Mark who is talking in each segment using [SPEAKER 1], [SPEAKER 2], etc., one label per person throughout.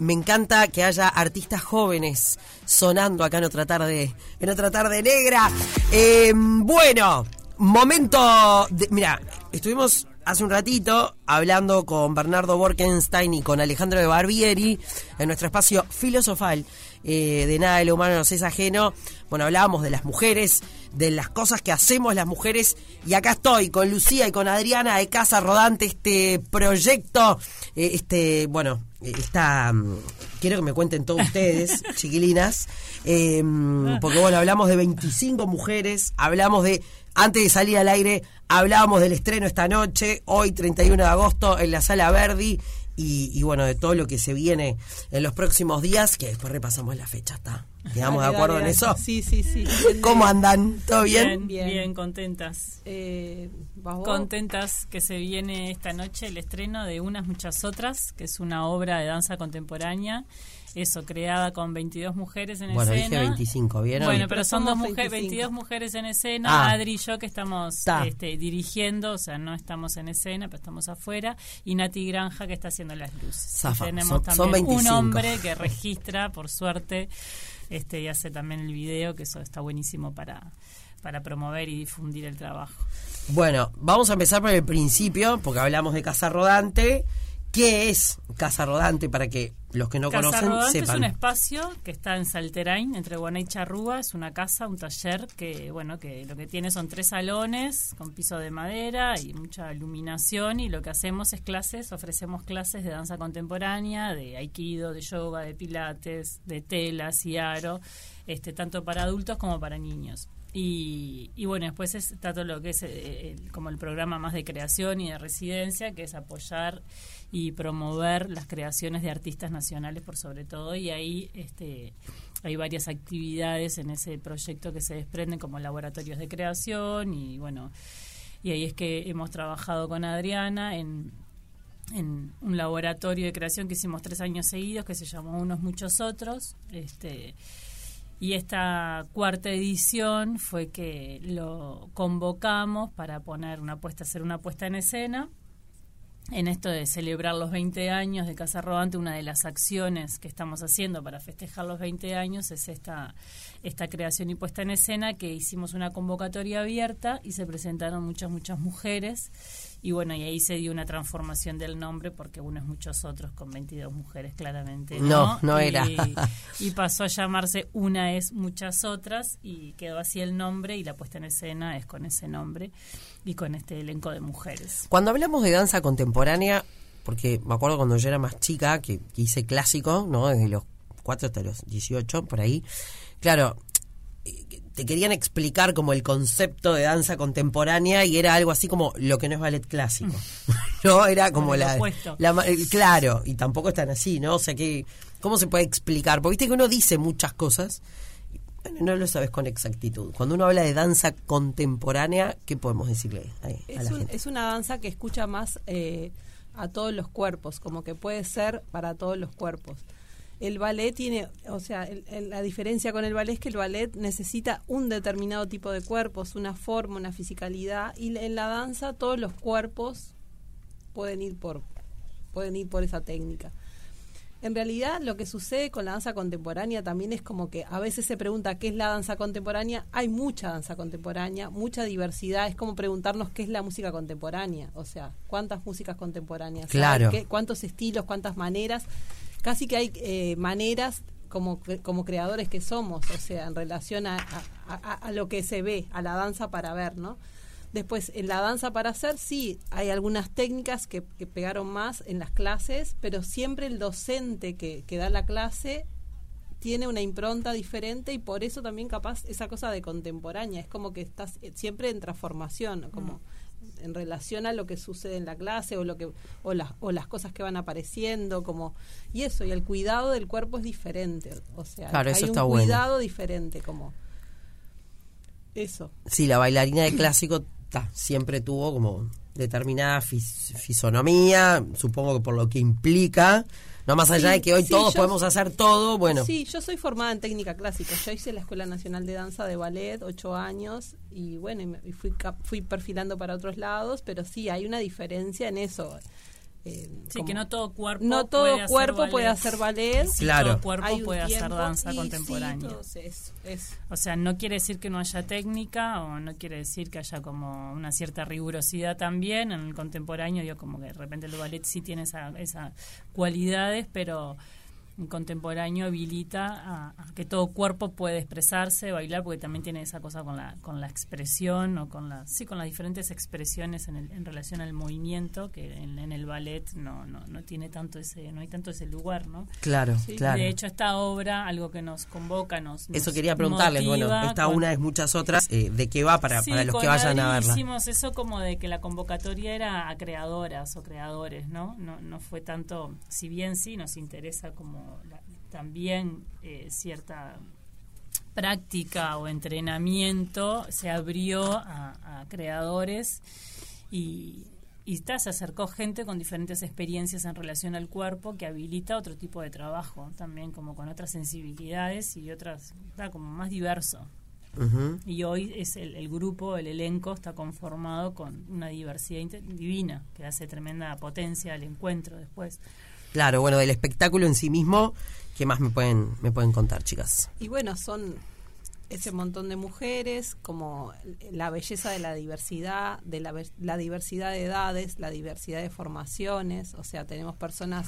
[SPEAKER 1] Me encanta que haya artistas jóvenes sonando acá en otra tarde, en otra tarde negra. Eh, bueno, momento. Mira, estuvimos hace un ratito hablando con Bernardo Borkenstein y con Alejandro de Barbieri en nuestro espacio filosofal eh, de nada de lo humano nos es ajeno. Bueno, hablábamos de las mujeres, de las cosas que hacemos las mujeres y acá estoy con Lucía y con Adriana de Casa Rodante, este proyecto, eh, este, bueno, está mm, quiero que me cuenten todos ustedes, chiquilinas, eh, porque bueno, hablamos de 25 mujeres, hablamos de, antes de salir al aire, hablábamos del estreno esta noche, hoy 31 de agosto en la Sala Verdi, y, y, bueno, de todo lo que se viene en los próximos días, que después repasamos la fecha, ¿está? ¿Quedamos de acuerdo en eso?
[SPEAKER 2] Sí, sí, sí.
[SPEAKER 1] ¿Cómo andan? ¿Todo
[SPEAKER 3] bien?
[SPEAKER 1] Bien,
[SPEAKER 3] bien, bien contentas. Eh, contentas que se viene esta noche el estreno de Unas Muchas Otras, que es una obra de danza contemporánea eso, creada con 22 mujeres en
[SPEAKER 1] bueno,
[SPEAKER 3] escena.
[SPEAKER 1] Bueno, dije 25, ¿vieron?
[SPEAKER 3] Bueno, pero son dos mujeres, 22 mujeres en escena, ah. Adri y yo que estamos este, dirigiendo, o sea, no estamos en escena, pero estamos afuera, y Nati Granja que está haciendo las luces. tenemos también un hombre que registra, por suerte, este y hace también el video, que eso está buenísimo para para promover y difundir el trabajo.
[SPEAKER 1] Bueno, vamos a empezar por el principio, porque hablamos de Casa Rodante. ¿Qué es Casa Rodante para que los que no
[SPEAKER 3] casa
[SPEAKER 1] conocen
[SPEAKER 3] Rodante
[SPEAKER 1] sepan?
[SPEAKER 3] es un espacio que está en Salterain, entre Guaná y Charrúa. Es una casa, un taller que, bueno, que lo que tiene son tres salones con piso de madera y mucha iluminación. Y lo que hacemos es clases, ofrecemos clases de danza contemporánea, de aikido, de yoga, de pilates, de telas y aro, este, tanto para adultos como para niños. Y, y, bueno, después está todo lo que es eh, como el programa más de creación y de residencia, que es apoyar y promover las creaciones de artistas nacionales por sobre todo. Y ahí este, hay varias actividades en ese proyecto que se desprenden como laboratorios de creación y bueno, y ahí es que hemos trabajado con Adriana en, en un laboratorio de creación que hicimos tres años seguidos que se llamó Unos Muchos Otros. Este, y esta cuarta edición fue que lo convocamos para poner una puesta, hacer una puesta en escena. En esto de celebrar los 20 años de Casa Rodante, una de las acciones que estamos haciendo para festejar los 20 años es esta, esta creación y puesta en escena que hicimos una convocatoria abierta y se presentaron muchas, muchas mujeres y bueno, y ahí se dio una transformación del nombre porque uno es muchos otros con 22 mujeres, claramente.
[SPEAKER 1] No, no, era.
[SPEAKER 3] Y, pasó a llamarse Una es muchas otras y quedó así el nombre y la puesta en escena es con ese nombre y con este elenco de mujeres.
[SPEAKER 1] Cuando hablamos de danza contemporánea, porque me acuerdo cuando yo era más chica, que, que hice clásico, ¿no? Desde los 4 hasta los 18, por ahí. Claro, te querían explicar como el concepto de danza contemporánea y era algo así como lo que no es ballet clásico. no, era como la, la, Claro, y tampoco están así, ¿no? O sea que, ¿cómo se puede explicar? Porque viste que uno dice muchas cosas, bueno, no lo sabes con exactitud. Cuando uno habla de danza contemporánea, ¿qué podemos decirle a,
[SPEAKER 2] es,
[SPEAKER 1] la gente?
[SPEAKER 2] es una danza que escucha más eh, a todos los cuerpos, como que puede ser para todos los cuerpos el ballet tiene, o sea, la diferencia con el ballet es que el ballet necesita un determinado tipo de cuerpos, una forma, una fisicalidad, y en la danza todos los cuerpos pueden ir por, pueden ir por esa técnica. En realidad lo que sucede con la danza contemporánea también es como que a veces se pregunta qué es la danza contemporánea, hay mucha danza contemporánea, mucha diversidad, es como preguntarnos qué es la música contemporánea, o sea, cuántas músicas contemporáneas,
[SPEAKER 1] claro.
[SPEAKER 2] cuántos estilos, cuántas maneras casi que hay eh, maneras como, como creadores que somos, o sea, en relación a, a, lo que se ve, a la danza para ver, ¿no? Después, en la danza para hacer, sí, hay algunas técnicas que, pegaron más en las clases, pero siempre el docente que, que da la clase tiene una impronta diferente y por eso también capaz esa cosa de contemporánea, es como que estás siempre en transformación, como... Mm en relación a lo que sucede en la clase o lo que o las o las cosas que van apareciendo como y eso y el cuidado del cuerpo es diferente o sea hay un cuidado diferente como eso.
[SPEAKER 1] Sí la bailarina de clásico siempre tuvo como determinada fisonomía supongo que por lo que implica no más allá de que hoy todos podemos hacer todo, bueno.
[SPEAKER 2] Sí, yo soy formada en técnica clásica. Yo hice la Escuela Nacional de Danza de Ballet, ocho años, y bueno, y fui, fui perfilando para otros lados, pero sí, hay una diferencia en eso. Eh,
[SPEAKER 3] Sí,
[SPEAKER 2] como-
[SPEAKER 3] que no todo cuerpo
[SPEAKER 2] no todo
[SPEAKER 3] puede hacer
[SPEAKER 2] cuerpo
[SPEAKER 3] ballet.
[SPEAKER 2] puede hacer ballet.
[SPEAKER 3] Sí,
[SPEAKER 1] Claro.
[SPEAKER 3] todo cuerpo
[SPEAKER 2] Hay
[SPEAKER 3] puede hacer danza
[SPEAKER 2] y
[SPEAKER 3] contemporánea.
[SPEAKER 2] todos eso, eso.
[SPEAKER 3] O sea, no quiere decir que no haya técnica o no quiere decir que haya como una cierta rigurosidad también. En el contemporáneo, yo como que de repente el ballet sí tiene esa- esas cualidades, pero contemporáneo habilita a, a que todo cuerpo puede expresarse, bailar, porque también tiene esa cosa con la, con la expresión o con la, sí, con las diferentes expresiones en, el- en relación al movimiento, que en, en el ballet no, no, no tiene tanto ese, no hay tanto ese lugar, ¿no?
[SPEAKER 1] Claro,
[SPEAKER 2] Sí.
[SPEAKER 1] claro.
[SPEAKER 3] De hecho, esta obra, algo que nos convoca, nos.
[SPEAKER 1] Eso
[SPEAKER 3] nos
[SPEAKER 1] quería preguntarles, bueno, esta
[SPEAKER 3] con-
[SPEAKER 1] una es muchas otras, eh, ¿de qué va para,
[SPEAKER 3] Sí,
[SPEAKER 1] para los que vayan a verla?
[SPEAKER 3] Hicimos eso como de que la convocatoria era a creadoras o creadores, ¿no? No, no fue tanto, si bien sí nos interesa como la- también eh, cierta práctica o entrenamiento, se abrió a, a creadores y, y ta, se acercó gente con diferentes experiencias en relación al cuerpo que habilita otro tipo de trabajo, también como con otras sensibilidades y otras, está como más diverso. Y hoy es el, el grupo, el elenco está conformado con una diversidad divina que hace tremenda potencia al encuentro después.
[SPEAKER 1] Claro, bueno, del espectáculo en sí mismo, ¿qué más me pueden, me pueden contar, chicas?
[SPEAKER 2] Y bueno, son ese montón de mujeres, como la belleza de la diversidad, de la, la diversidad de edades, la diversidad de formaciones, o sea, tenemos personas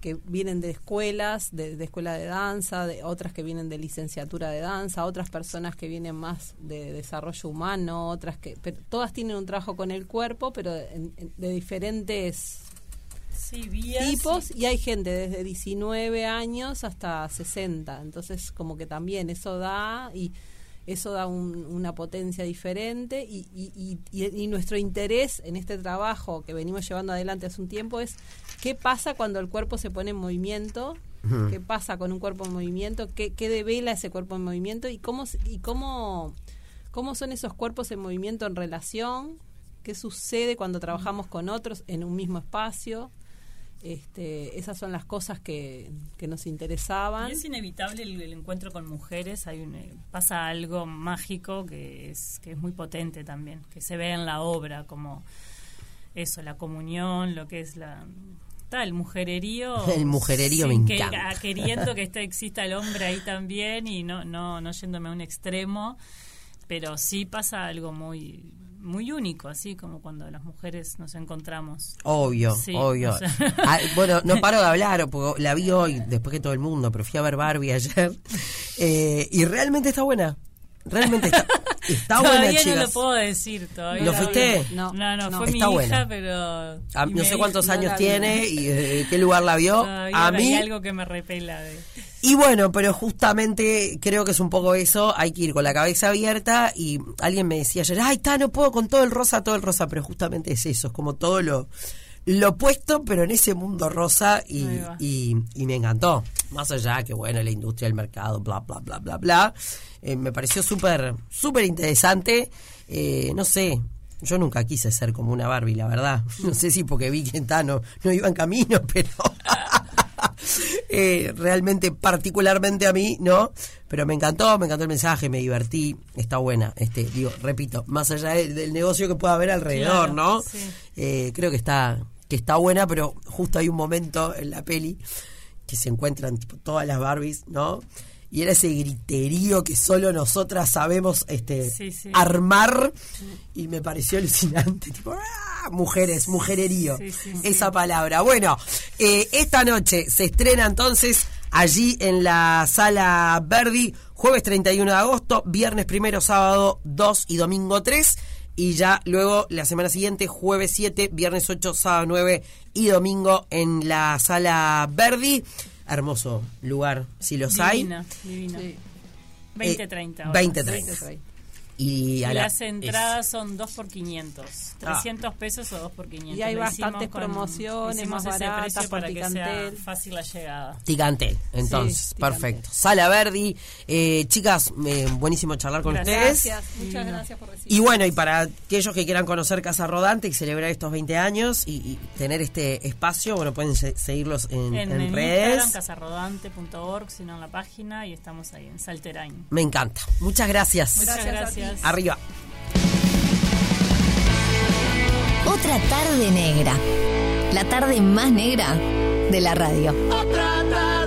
[SPEAKER 2] que vienen de escuelas, de, de escuela de danza, de otras que vienen de licenciatura de danza, otras personas que vienen más de desarrollo humano, otras que, pero todas tienen un trabajo con el cuerpo, pero en- de diferentes
[SPEAKER 3] Sí, vías.
[SPEAKER 2] tipos y hay gente desde 19 años hasta 60 entonces como que también eso da y eso da un- una potencia diferente y, y- y- y- y nuestro interés en este trabajo que venimos llevando adelante hace un tiempo es qué pasa cuando el cuerpo se pone en movimiento qué pasa con un cuerpo en movimiento qué, qué devela ese cuerpo en movimiento y cómo y cómo cómo son esos cuerpos en movimiento en relación qué sucede cuando trabajamos con otros en un mismo espacio este, esas son las cosas que, que nos interesaban.
[SPEAKER 3] Y es inevitable el, el encuentro con mujeres, hay un, eh, pasa algo mágico que es, que es muy potente también, que se ve en la obra, como eso, la comunión, lo que es la... está, el mujererío.
[SPEAKER 1] El mujererío me
[SPEAKER 3] que-
[SPEAKER 1] encanta.
[SPEAKER 3] queriendo que esté, exista el hombre ahí también y no, no, no yéndome a un extremo, pero sí pasa algo muy muy único, así como cuando las mujeres nos encontramos.
[SPEAKER 1] Obvio,
[SPEAKER 3] Sí,
[SPEAKER 1] obvio.
[SPEAKER 3] o sea.
[SPEAKER 1] Ah, bueno, no paro de hablar, porque la vi hoy, después que todo el mundo, pero fui a ver Barbie ayer. Eh, y realmente está buena. Realmente está, está buena,
[SPEAKER 3] todavía no
[SPEAKER 1] chicas.
[SPEAKER 3] lo puedo decir todavía.
[SPEAKER 1] ¿Lo fuiste?
[SPEAKER 2] No,
[SPEAKER 3] No, no,
[SPEAKER 2] no.
[SPEAKER 3] fue mi
[SPEAKER 1] Está
[SPEAKER 3] hija,
[SPEAKER 1] buena.
[SPEAKER 3] pero...
[SPEAKER 1] Ah, no sé cuántos
[SPEAKER 2] no
[SPEAKER 1] años
[SPEAKER 2] vi.
[SPEAKER 1] tiene y eh, qué lugar la vio.
[SPEAKER 3] Todavía
[SPEAKER 1] A
[SPEAKER 3] hay
[SPEAKER 1] mí,
[SPEAKER 3] algo que me repela de...
[SPEAKER 1] Y bueno, pero justamente creo que es un poco eso, hay que ir con la cabeza abierta y alguien me decía ayer, ay, está, no puedo con todo el rosa, todo el rosa, pero justamente es eso, es como todo lo, lo opuesto, pero en ese mundo rosa y, y, y me encantó. Más allá que, bueno, la industria, el mercado, bla, bla, bla, bla, bla, eh, me pareció súper, súper interesante, Eh, no sé. Yo nunca quise ser como una Barbie, la verdad. No sé si porque vi que está, no, no iba en camino, pero eh, realmente particularmente a mí, ¿no? Pero me encantó, me encantó el mensaje, me divertí, está buena. Este, digo, repito, más allá del, del negocio que pueda haber alrededor,
[SPEAKER 3] Claro,
[SPEAKER 1] ¿no?
[SPEAKER 3] sí.
[SPEAKER 1] Eh, creo que está, que está buena, pero justo hay un momento en la peli que se encuentran tipo, todas las Barbies, ¿no? Y era ese griterío que solo nosotras sabemos este
[SPEAKER 3] Sí, sí.
[SPEAKER 1] armar y me pareció alucinante, tipo, ¡ah! mujeres, mujererío,
[SPEAKER 3] Sí,
[SPEAKER 1] esa palabra. Bueno, eh, esta noche se estrena entonces allí en la sala Verdi, jueves 31 de agosto, viernes primero, sábado 2 y domingo 3. Y ya luego la semana siguiente, jueves 7, viernes 8, sábado 9 y domingo en la sala Verdi. Hermoso lugar, si los
[SPEAKER 3] Divina,
[SPEAKER 1] hay.
[SPEAKER 3] divina.
[SPEAKER 2] Sí.
[SPEAKER 3] 20-30. ahora.
[SPEAKER 1] 20,
[SPEAKER 2] 20,
[SPEAKER 1] 30.
[SPEAKER 2] 30.
[SPEAKER 1] Y,
[SPEAKER 3] Y
[SPEAKER 1] a la-
[SPEAKER 3] las entradas son 2 por 500.
[SPEAKER 1] Ah.
[SPEAKER 3] 300 pesos o 2 por 500.
[SPEAKER 2] Y hay
[SPEAKER 3] Lo
[SPEAKER 2] bastantes
[SPEAKER 3] con-
[SPEAKER 2] promociones, más baratas,
[SPEAKER 3] para que sea
[SPEAKER 2] Ticantel.
[SPEAKER 3] fácil la llegada.
[SPEAKER 1] Ticantel, entonces,
[SPEAKER 2] Sí, Ticantel.
[SPEAKER 1] perfecto. Sala Verdi, eh, chicas, eh, buenísimo charlar con
[SPEAKER 3] Gracias.
[SPEAKER 1] ustedes.
[SPEAKER 2] Gracias, muchas gracias por recibir.
[SPEAKER 1] Y bueno, y para aquellos que quieran conocer Casa Rodante y celebrar estos 20 años y, y tener este espacio, bueno, pueden se- seguirlos en,
[SPEAKER 3] En,
[SPEAKER 1] en
[SPEAKER 3] en
[SPEAKER 1] redes.
[SPEAKER 3] Instagram, casarrodante.org, sino en la página, y estamos ahí en Salterain.
[SPEAKER 1] Me encanta. Muchas gracias.
[SPEAKER 3] Muchas
[SPEAKER 2] Gracias a ti.
[SPEAKER 3] Gracias.
[SPEAKER 1] Arriba.
[SPEAKER 4] Otra tarde negra. La tarde más negra de la radio.
[SPEAKER 5] Otra tarde